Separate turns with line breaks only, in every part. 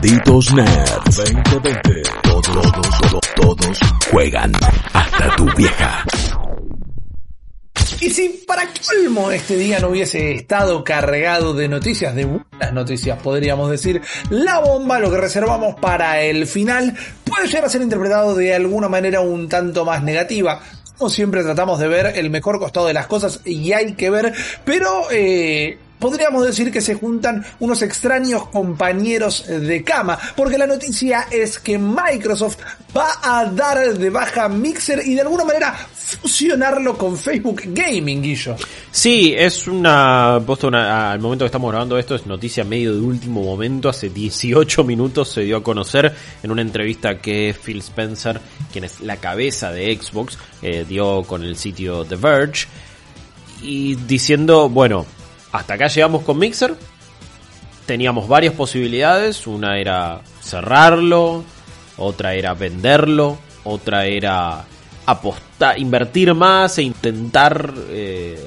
Malditos Nerds 2020. Todos, todos, todos juegan. Hasta tu vieja.
Y si para colmo este día no hubiese estado cargado de noticias, de buenas noticias podríamos decir, la bomba, lo que reservamos para el final, puede llegar a ser interpretado de alguna manera un tanto más negativa. Como siempre tratamos de ver el mejor costado de las cosas y hay que ver, pero eh, podríamos decir que se juntan unos extraños compañeros de cama, porque la noticia es que Microsoft va a dar de baja Mixer y de alguna manera fusionarlo con Facebook Gaming, Guillo.
Sí, es una, puesto una, al momento que estamos grabando esto es noticia medio de último momento, hace 18 minutos se dio a conocer en una entrevista que Phil Spencer, quien es la cabeza de Xbox, eh, dio con el sitio The Verge, y diciendo, bueno, hasta acá llegamos con Mixer. Teníamos varias posibilidades. Una era cerrarlo, otra era venderlo, otra era apostar, invertir más e intentar eh,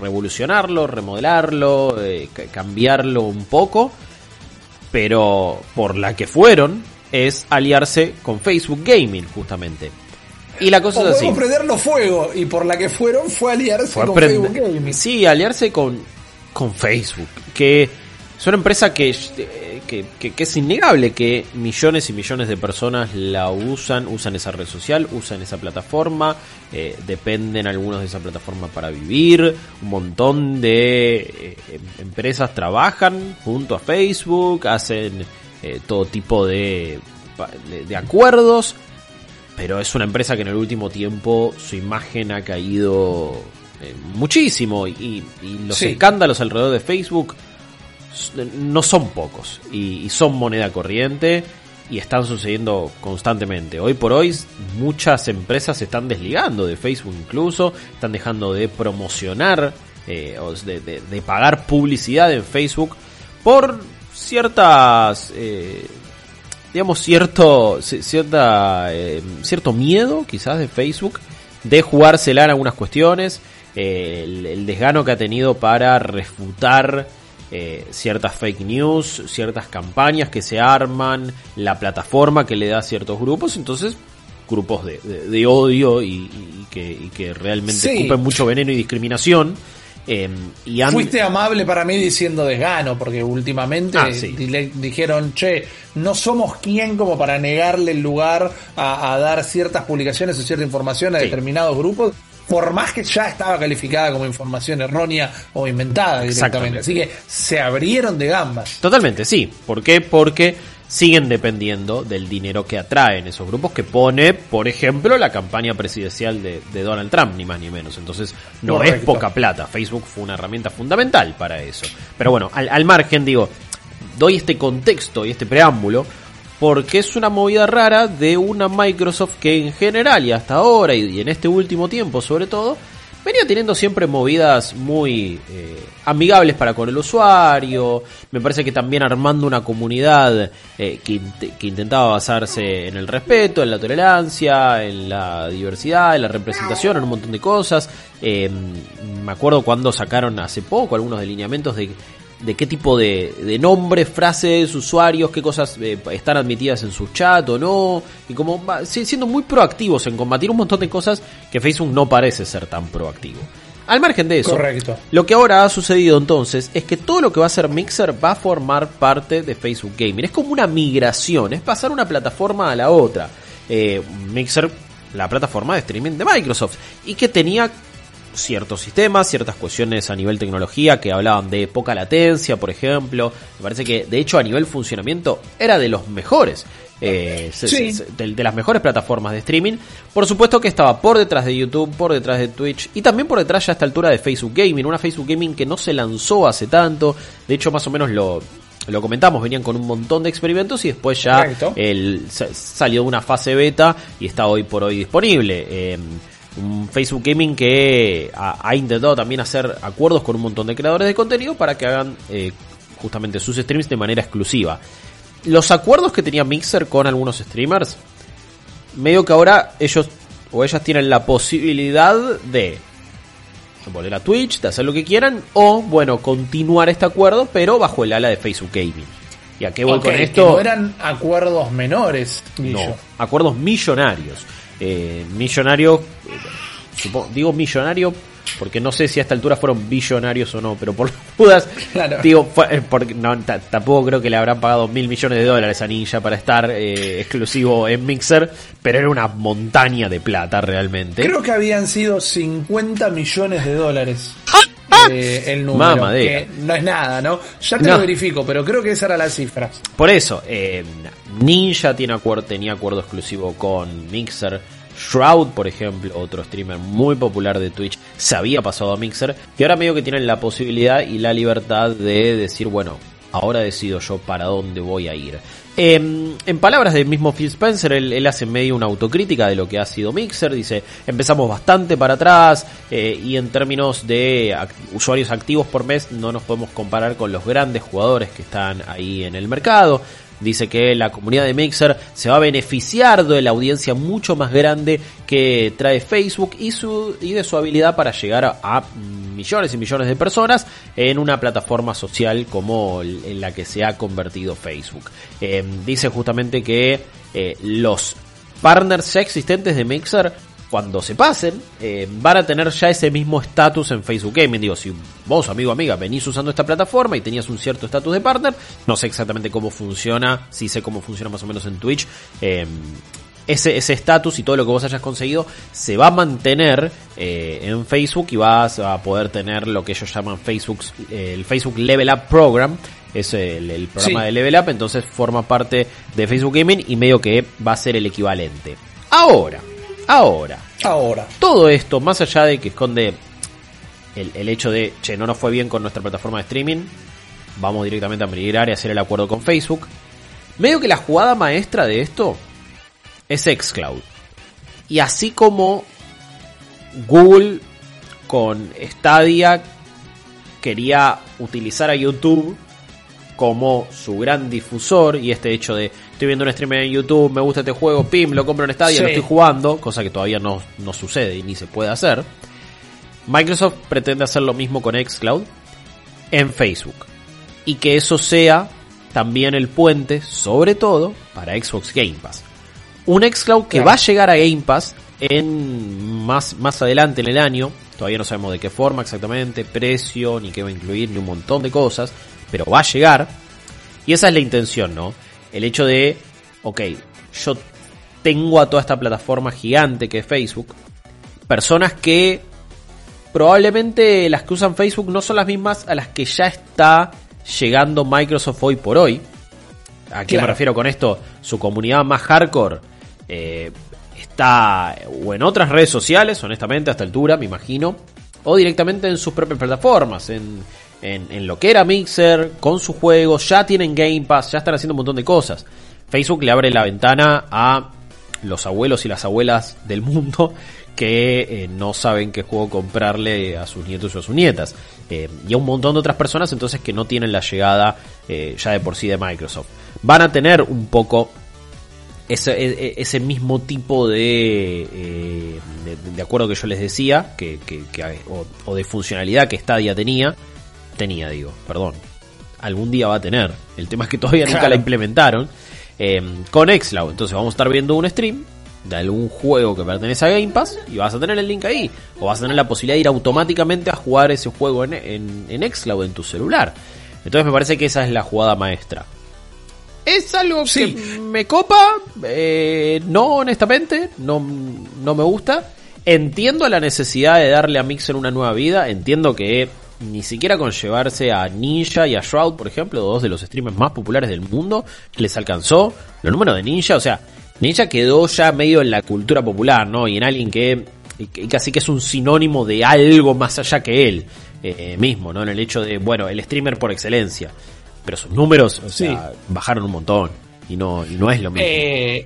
revolucionarlo, remodelarlo, eh, cambiarlo un poco. Pero por la que fueron es aliarse con Facebook Gaming, justamente. Y la cosa
o
es así.
prenderlo fuego y por la que fueron fue aliarse con Facebook Gaming.
Sí, aliarse con con Facebook, que es una empresa que, que, es innegable que millones y millones de personas la usan, usan esa red social, usan esa plataforma, eh, dependen algunos de esa plataforma para vivir, un montón de eh, empresas trabajan junto a Facebook, hacen eh, todo tipo de, de, acuerdos, pero es una empresa que en el último tiempo su imagen ha caído eh, muchísimo y, los escándalos alrededor de Facebook no son pocos y, son moneda corriente y están sucediendo constantemente. Hoy por hoy muchas empresas se están desligando de Facebook incluso, están dejando de promocionar eh, o de, pagar publicidad en Facebook por ciertas... Eh, digamos cierto cierta cierto miedo quizás de Facebook de jugársela en algunas cuestiones el, desgano que ha tenido para refutar eh, ciertas fake news, ciertas campañas que se arman, la plataforma que le da a ciertos grupos, entonces grupos de, odio y, que, realmente ocupen mucho veneno y discriminación.
Em, y Fuiste amable para mí diciendo desgano, porque últimamente ah, dijeron, che, no somos quien como para negarle el lugar a, dar ciertas publicaciones o cierta información a determinados grupos por más que ya estaba calificada como información errónea o inventada directamente. Así que se abrieron de gambas.
Totalmente, sí. ¿Por qué? Porque siguen dependiendo del dinero que atraen esos grupos que pone, por ejemplo, la campaña presidencial de, Donald Trump, ni más ni menos. Entonces, no es poca plata. Facebook fue una herramienta fundamental para eso. Pero bueno, al, al margen, digo, doy este contexto y este preámbulo porque es una movida rara de una Microsoft que en general y hasta ahora y en este último tiempo sobre todo venía teniendo siempre movidas muy eh, amigables para con el usuario. Me parece que también armando una comunidad eh, que, intentaba basarse en el respeto en la tolerancia en la diversidad en la representación en un montón de cosas. Eh, me acuerdo cuando sacaron hace poco algunos delineamientos de de qué tipo de, de nombres, frases, usuarios, qué cosas eh, están admitidas en su chat o no, y como siendo muy proactivos en combatir un montón de cosas que Facebook no parece ser tan proactivo. Al margen de eso, lo que ahora ha sucedido entonces es que todo lo que va a ser Mixer va a formar parte de Facebook Gaming. Es como una migración, es pasar una plataforma a la otra. Eh, Mixer, la plataforma de streaming de Microsoft, y que tenía ciertos sistemas, ciertas cuestiones a nivel tecnología que hablaban de poca latencia, por ejemplo. Me parece que, de hecho, a nivel funcionamiento era de los mejores. Eh, de, las mejores plataformas de streaming. Por supuesto que estaba por detrás de YouTube, por detrás de Twitch y también por detrás ya a esta altura de Facebook Gaming. Una Facebook Gaming que no se lanzó hace tanto. De hecho, más o menos lo, lo comentamos, venían con un montón de experimentos y después ya el, salió de una fase beta y está hoy por hoy disponible. Eh, un Facebook Gaming que ha, intentado también hacer acuerdos con un montón de creadores de contenido para que hagan eh, justamente sus streams de manera exclusiva. Los acuerdos que tenía Mixer con algunos streamers, medio que ahora ellos o ellas tienen la posibilidad de volver a Twitch, de hacer lo que quieran, o bueno, continuar este acuerdo, pero bajo el ala de Facebook Gaming. ¿Y a qué voy con esto?
Que no eran acuerdos menores,
No, acuerdos millonarios. Eh, millonario, digo millonario porque no sé si a esta altura fueron billonarios o no, pero por dudas, digo, eh, porque no, tampoco creo que le habrán pagado mil millones de dólares a Ninja para estar eh, exclusivo en Mixer, pero era una montaña de plata realmente.
Creo que habían sido 50 millones de dólares. Eh, el número, que no es nada, ¿no? Ya te lo verifico, pero creo que esa era la cifra.
Por eso, Ninja tiene acuerdo, tenía acuerdo exclusivo con Mixer Shroud, por ejemplo, otro streamer muy popular de Twitch, se había pasado a Mixer y ahora medio que tienen la posibilidad y la libertad de decir, bueno, ahora decido yo para dónde voy a ir. Em, en palabras del mismo Phil Spencer, él, hace medio una autocrítica de lo que ha sido Mixer, dice, empezamos bastante para atrás eh, y en términos de usuarios activos por mes no nos podemos comparar con los grandes jugadores que están ahí en el mercado. Dice que la comunidad de Mixer se va a beneficiar de la audiencia mucho más grande que trae Facebook y, su, y de su habilidad para llegar a, millones y millones de personas en una plataforma social como en la que se ha convertido Facebook. Eh, dice justamente que eh, los partners existentes de Mixer cuando se pasen, eh, van a tener ya ese mismo estatus en Facebook Gaming. Digo, si vos, amigo amiga, venís usando esta plataforma y tenías un cierto estatus de partner, no sé exactamente cómo funciona, sí sé cómo funciona más o menos en Twitch. Em, ese estatus y todo lo que vos hayas conseguido se va a mantener eh, en Facebook y vas a poder tener lo que ellos llaman Facebook, el Facebook Level Up Program, es el, programa de Level Up, entonces forma parte de Facebook Gaming y medio que va a ser el equivalente. Ahora, Ahora.
Ahora.
Todo esto, más allá de que esconde el, hecho de, che, no nos fue bien con nuestra plataforma de streaming, vamos directamente a migrar y hacer el acuerdo con Facebook. Medio que la jugada maestra de esto es Xcloud. Y así como Google con Stadia quería utilizar a YouTube como su gran difusor y este hecho de estoy viendo un streamer en YouTube, me gusta este juego, pim, lo compro en Stadia, lo estoy jugando, cosa que todavía no, no sucede y ni se puede hacer. Microsoft pretende hacer lo mismo con Xcloud en Facebook y que eso sea también el puente, sobre todo, para Xbox Game Pass. Un Xcloud que va a llegar a Game Pass en más, más adelante en el año. Todavía no sabemos de qué forma exactamente, precio, ni qué va a incluir, ni un montón de cosas pero va a llegar. Y esa es la intención, ¿no? El hecho de, ok, yo tengo a toda esta plataforma gigante que es Facebook, personas que probablemente las que usan Facebook no son las mismas a las que ya está llegando Microsoft hoy por hoy. ¿A qué me refiero con esto? Su comunidad más hardcore eh, está o en otras redes sociales, honestamente, a esta altura, me imagino, o directamente en sus propias plataformas, en en, lo que era Mixer, con sus juegos, ya tienen Game Pass, ya están haciendo un montón de cosas. Facebook le abre la ventana a los abuelos y las abuelas del mundo que eh, no saben qué juego comprarle a sus nietos o a sus nietas. Eh, y a un montón de otras personas entonces que no tienen la llegada eh, ya de por sí de Microsoft. Van a tener un poco ese, e, e, mismo tipo de, de, acuerdo que yo les decía, que, o, o, de funcionalidad que Stadia tenía, tenía, digo, perdón. Algún día va a tener. El tema es que todavía nunca la implementaron. Eh, con Xcloud. Entonces vamos a estar viendo un stream de algún juego que pertenece a Game Pass y vas a tener el link ahí. O vas a tener la posibilidad de ir automáticamente a jugar ese juego en, en, en Xcloud en tu celular. Entonces me parece que esa es la jugada maestra. ¿Es algo que me copa? Eh, no, honestamente, no, no me gusta. Entiendo la necesidad de darle a Mixer una nueva vida. Entiendo que ni siquiera con llevarse a Ninja y a Shroud, por ejemplo, dos de los streamers más populares del mundo, les alcanzó los números de Ninja, o sea, Ninja quedó ya medio en la cultura popular, ¿no? Y en alguien que, casi que es un sinónimo de algo más allá que él eh, mismo, ¿no? En el hecho de, bueno, el streamer por excelencia. Pero sus números, bajaron un montón. Y no, y no es lo mismo.
Eh,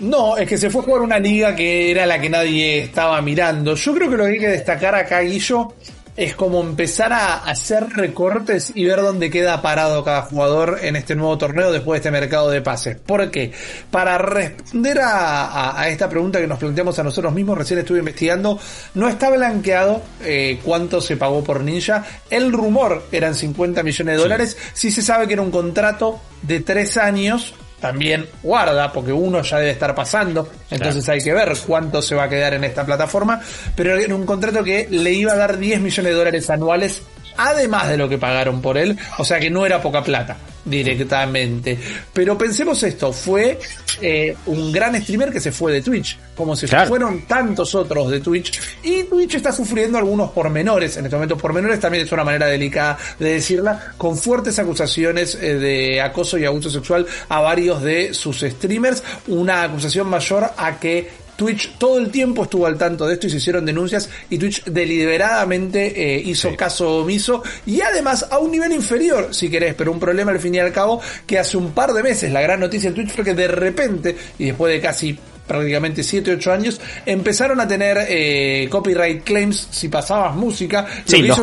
no, es que se fue a jugar una liga que era la que nadie estaba mirando. Yo creo que lo que hay que destacar acá, Guillo, es como empezar a hacer recortes y ver dónde queda parado cada jugador en este nuevo torneo después de este mercado de pases. ¿Por qué? Para responder a, esta pregunta que nos planteamos a nosotros mismos, recién estuve investigando, no está blanqueado eh, cuánto se pagó por Ninja. El rumor eran 50 millones de dólares. Sí. se sabe que era un contrato de tres años también guarda, porque uno ya debe estar pasando, entonces hay que ver cuánto se va a quedar en esta plataforma, pero era un contrato que le iba a dar 10 millones de dólares anuales además de lo que pagaron por él, o sea que no era poca plata directamente. Pero pensemos esto, fue eh, un gran streamer que se fue de Twitch, como se fueron tantos otros de Twitch, y Twitch está sufriendo algunos pormenores, en este momento pormenores también es una manera delicada de decirla, con fuertes acusaciones eh, de acoso y abuso sexual a varios de sus streamers, una acusación mayor a que Twitch todo el tiempo estuvo al tanto de esto y se hicieron denuncias y Twitch deliberadamente eh, hizo caso omiso y además a un nivel inferior, si querés, pero un problema al fin y al cabo que hace un par de meses la gran noticia de Twitch fue que de repente y después de casi prácticamente 7, 8 años, empezaron a tener eh, copyright claims si pasabas música.
Sí, los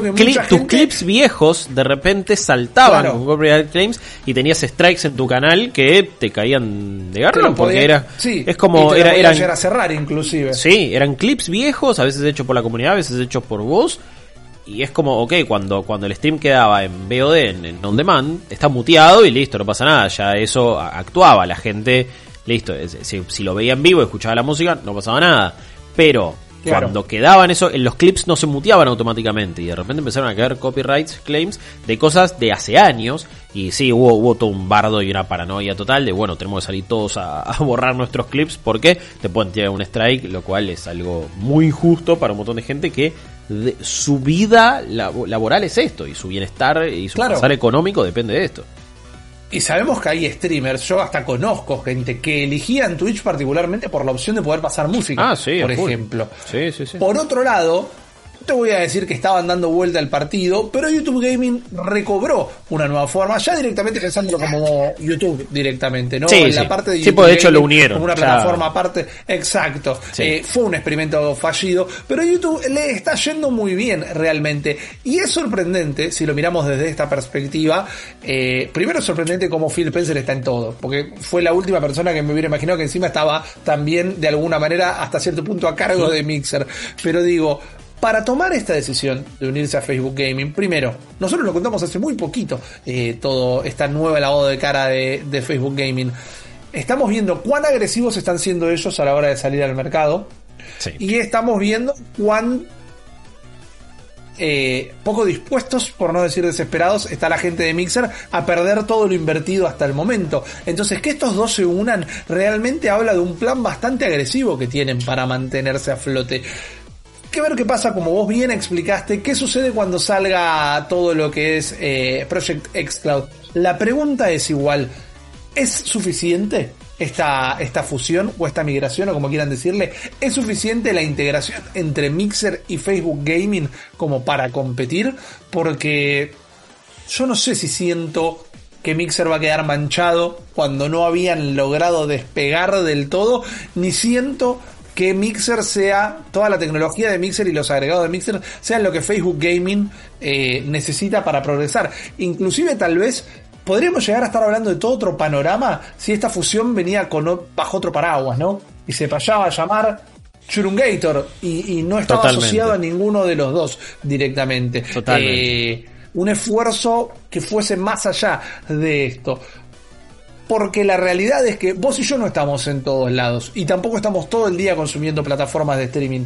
tus clips viejos de repente saltaban con copyright claims y tenías strikes en tu canal que te caían de garro porque era
sí,
es como era
eran a cerrar inclusive.
Sí, eran clips viejos, a veces hechos por la comunidad, a veces hechos por vos. Y es como, ok, cuando, cuando el stream quedaba en VOD, en, en on demand, está muteado y listo, no pasa nada. Ya eso actuaba. La gente listo, si, lo veía en vivo, escuchaba la música, no pasaba nada. Pero cuando quedaban eso, en los clips no se muteaban automáticamente y de repente empezaron a caer copyright claims de cosas de hace años y sí, hubo, hubo todo un bardo y una paranoia total de, bueno, tenemos que salir todos a, borrar nuestros clips porque te pueden tirar un strike, lo cual es algo muy injusto para un montón de gente que su vida laboral es esto y su bienestar y su bienestar económico depende de esto.
Y sabemos que hay streamers, yo hasta conozco gente que eligían Twitch particularmente por la opción de poder pasar música,
ah,
por ejemplo.
Sí, sí, sí.
Por otro lado, te voy a decir que estaban dando vuelta al partido, pero YouTube Gaming recobró una nueva forma, ya directamente pensándolo como YouTube directamente, ¿no?
Sí, en la parte de YouTube. Sí, pues de hecho lo unieron.
Como una plataforma aparte. Exacto. Eh, fue un experimento fallido, pero YouTube le está yendo muy bien realmente. Y es sorprendente, si lo miramos desde esta perspectiva, eh, primero es sorprendente cómo Phil Spencer está en todo, porque fue la última persona que me hubiera imaginado que encima estaba también de alguna manera hasta cierto punto a cargo de Mixer. Pero digo, para tomar esta decisión de unirse a Facebook Gaming, primero, nosotros lo contamos hace muy poquito, eh, todo esta nueva lavado de cara de, Facebook Gaming. Estamos viendo cuán agresivos están siendo ellos a la hora de salir al mercado. Y estamos viendo cuán eh, poco dispuestos, por no decir desesperados, está la gente de Mixer a perder todo lo invertido hasta el momento. Entonces, que estos dos se unan realmente habla de un plan bastante agresivo que tienen para mantenerse a flote que ver qué pasa, como vos bien explicaste, qué sucede cuando salga todo lo que es eh, Project X Cloud. La pregunta es igual, ¿es suficiente esta, esta fusión o esta migración o como quieran decirle? ¿Es suficiente la integración entre Mixer y Facebook Gaming como para competir? Porque yo no sé si siento que Mixer va a quedar manchado cuando no habían logrado despegar del todo, ni siento que Mixer sea, toda la tecnología de Mixer y los agregados de Mixer sean lo que Facebook Gaming eh, necesita para progresar. Inclusive tal vez podríamos llegar a estar hablando de todo otro panorama si esta fusión venía con, bajo otro paraguas, ¿no? Y se pasaba a llamar Churungator y, no estaba asociado a ninguno de los dos directamente.
Totalmente.
Eh, un esfuerzo que fuese más allá de esto porque la realidad es que vos y yo no estamos en todos lados y tampoco estamos todo el día consumiendo plataformas de streaming.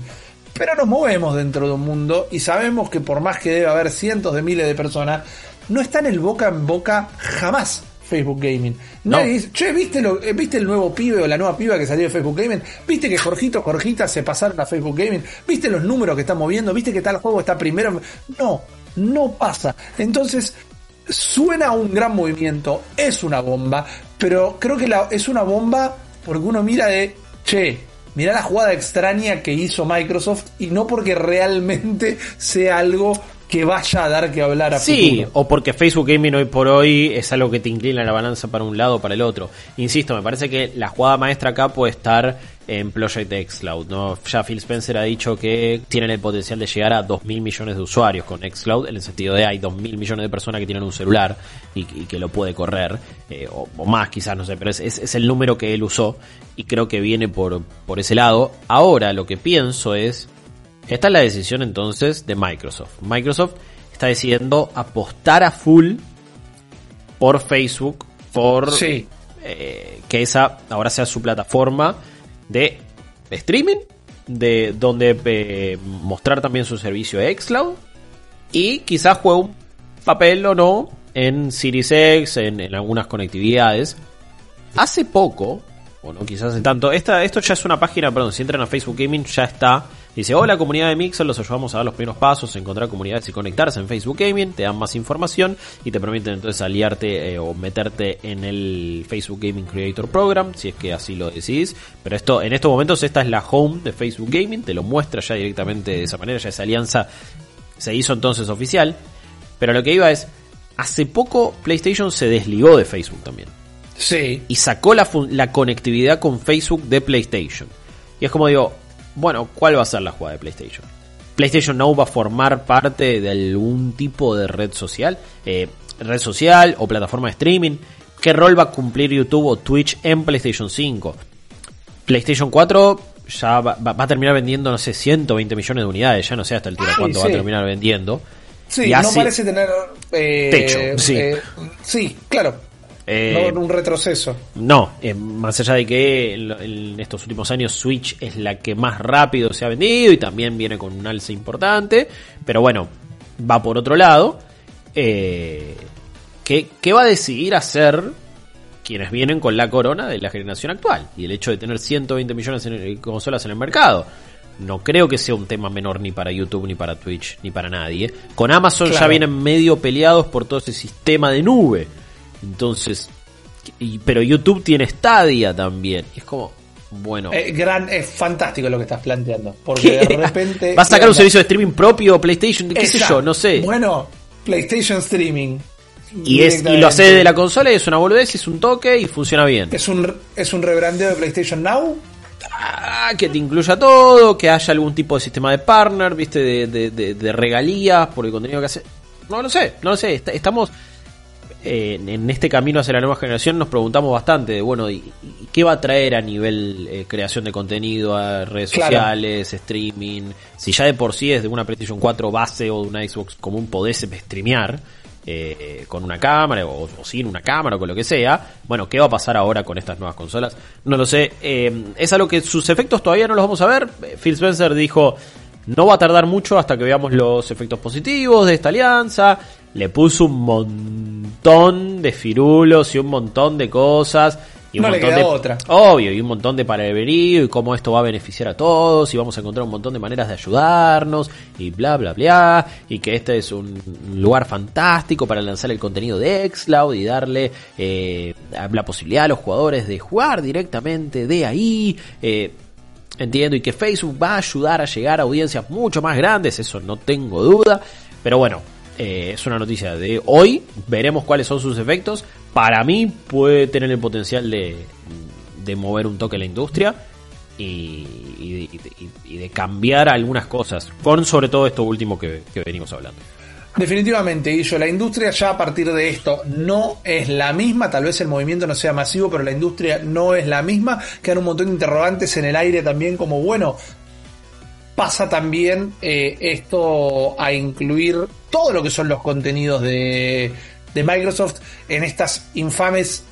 Pero nos movemos dentro de un mundo y sabemos que por más que debe haber cientos de miles de personas, no está en el boca en boca jamás Facebook Gaming. Nadie dice, che, ¿viste, lo, eh, ¿viste el nuevo pibe o la nueva piba que salió de Facebook Gaming? ¿Viste que Jorgito, Jorgita se pasaron a Facebook Gaming? ¿Viste los números que están moviendo? ¿Viste que tal juego está primero? No, no pasa. Entonces, suena un gran movimiento, es una bomba, pero creo que la, es una bomba porque uno mira de, che, mira la jugada extraña que hizo Microsoft y no porque realmente sea algo que vaya a dar que hablar a
Sí, o porque Facebook Gaming hoy por hoy es algo que te inclina la balanza para un lado o para el otro. Insisto, me parece que la jugada maestra acá puede estar en Project Xcloud. ¿no? Ya Phil Spencer ha dicho que tienen el potencial de llegar a 2.000 millones de usuarios con Xcloud, en el sentido de hay 2.000 millones de personas que tienen un celular y, que lo puede correr, eh, o, más quizás, no sé, pero es, es, el número que él usó y creo que viene por, por ese lado. Ahora lo que pienso es, esta es la decisión entonces de Microsoft. Microsoft está decidiendo apostar a full por Facebook, por eh, que esa ahora sea su plataforma de streaming, de donde eh, mostrar también su servicio Xcloud y quizás juegue un papel o no en Series X, en, algunas conectividades. Hace poco, o no quizás hace tanto, esta, esto ya es una página, perdón, si entran a Facebook Gaming ya está Dice, hola comunidad de Mixer, los ayudamos a dar los primeros pasos, encontrar comunidades y conectarse en Facebook Gaming, te dan más información y te permiten entonces aliarte eh, o meterte en el Facebook Gaming Creator Program, si es que así lo decís. Pero esto, en estos momentos esta es la home de Facebook Gaming, te lo muestra ya directamente de esa manera, ya esa alianza se hizo entonces oficial. Pero lo que iba es, hace poco PlayStation se desligó de Facebook también.
Sí.
Y sacó la, la conectividad con Facebook de PlayStation. Y es como digo, bueno, ¿cuál va a ser la jugada de PlayStation? PlayStation Now va a formar parte de algún tipo de red social, eh, red social o plataforma de streaming. ¿Qué rol va a cumplir YouTube o Twitch en PlayStation 5? PlayStation 4 ya va, a terminar vendiendo, no sé, 120 millones de unidades. Ya no sé hasta el altura cuánto va a terminar vendiendo.
Sí, no parece tener
eh, techo. Sí.
Eh, sí, claro. Eh, no un retroceso.
No, eh, más allá de que en, estos últimos años Switch es la que más rápido se ha vendido y también viene con un alza importante, pero bueno, va por otro lado. Eh, ¿qué, ¿Qué va a decidir hacer quienes vienen con la corona de la generación actual? Y el hecho de tener 120 millones de consolas en el mercado. No creo que sea un tema menor ni para YouTube, ni para Twitch, ni para nadie. Con Amazon ya vienen medio peleados por todo ese sistema de nube entonces, pero YouTube tiene Stadia también. Y es como, bueno.
Eh, gran, es fantástico lo que estás planteando. Porque de repente.
¿Va a sacar un servicio de streaming propio PlayStation? ¿Qué sé yo? No sé.
Bueno, PlayStation Streaming.
Y, es, y lo hace de la consola y es una boludez, es un toque y funciona bien.
Es un, es un rebrandeo de PlayStation Now.
Ah, que te incluya todo, que haya algún tipo de sistema de partner, viste, de, de, regalías por el contenido que hace. No lo sé, no lo sé. Estamos en este camino hacia la nueva generación nos preguntamos bastante de, bueno, ¿y, qué va a traer a nivel eh, creación de contenido, a redes sociales, streaming? Si ya de por sí es de una PlayStation 4 base o de una Xbox común podés streamear eh, con una cámara o, sin una cámara o con lo que sea, bueno, ¿qué va a pasar ahora con estas nuevas consolas? No lo sé. Eh, es algo que sus efectos todavía no los vamos a ver. Phil Spencer dijo... No va a tardar mucho hasta que veamos los efectos positivos de esta alianza. Le puso un montón de firulos y un montón de cosas. Y un
no
montón
le de, otra.
Obvio, y un montón de palabrerío y cómo esto va a beneficiar a todos y vamos a encontrar un montón de maneras de ayudarnos y bla bla bla y que este es un lugar fantástico para lanzar el contenido de Xcloud y darle eh, la posibilidad a los jugadores de jugar directamente de ahí. Eh, Entiendo, y que Facebook va a ayudar a llegar a audiencias mucho más grandes, eso no tengo duda. Pero bueno, eh, es una noticia de hoy, veremos cuáles son sus efectos. Para mí puede tener el potencial de, de mover un toque la industria y, de cambiar algunas cosas, con sobre todo esto último que venimos hablando.
Definitivamente, Guillo, la industria ya a partir de esto no es la misma, tal vez el movimiento no sea masivo, pero la industria no es la misma, quedan un montón de interrogantes en el aire también como, bueno, pasa también eh, esto a incluir todo lo que son los contenidos de, de Microsoft en estas infames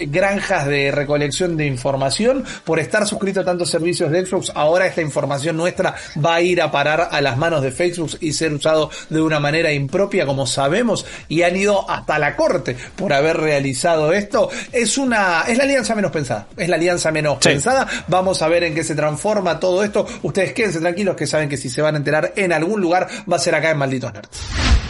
granjas de recolección de información. Por estar suscrito a tantos servicios de Xbox, ahora esta información nuestra va a ir a parar a las manos de Facebook y ser usado de una manera impropia, como sabemos, y han ido hasta la corte por haber realizado esto. Es una, es la alianza menos pensada. Es la alianza menos pensada. Vamos a ver en qué se transforma todo esto. Ustedes quédense tranquilos que saben que si se van a enterar en algún lugar va a ser acá en Malditos Nerds.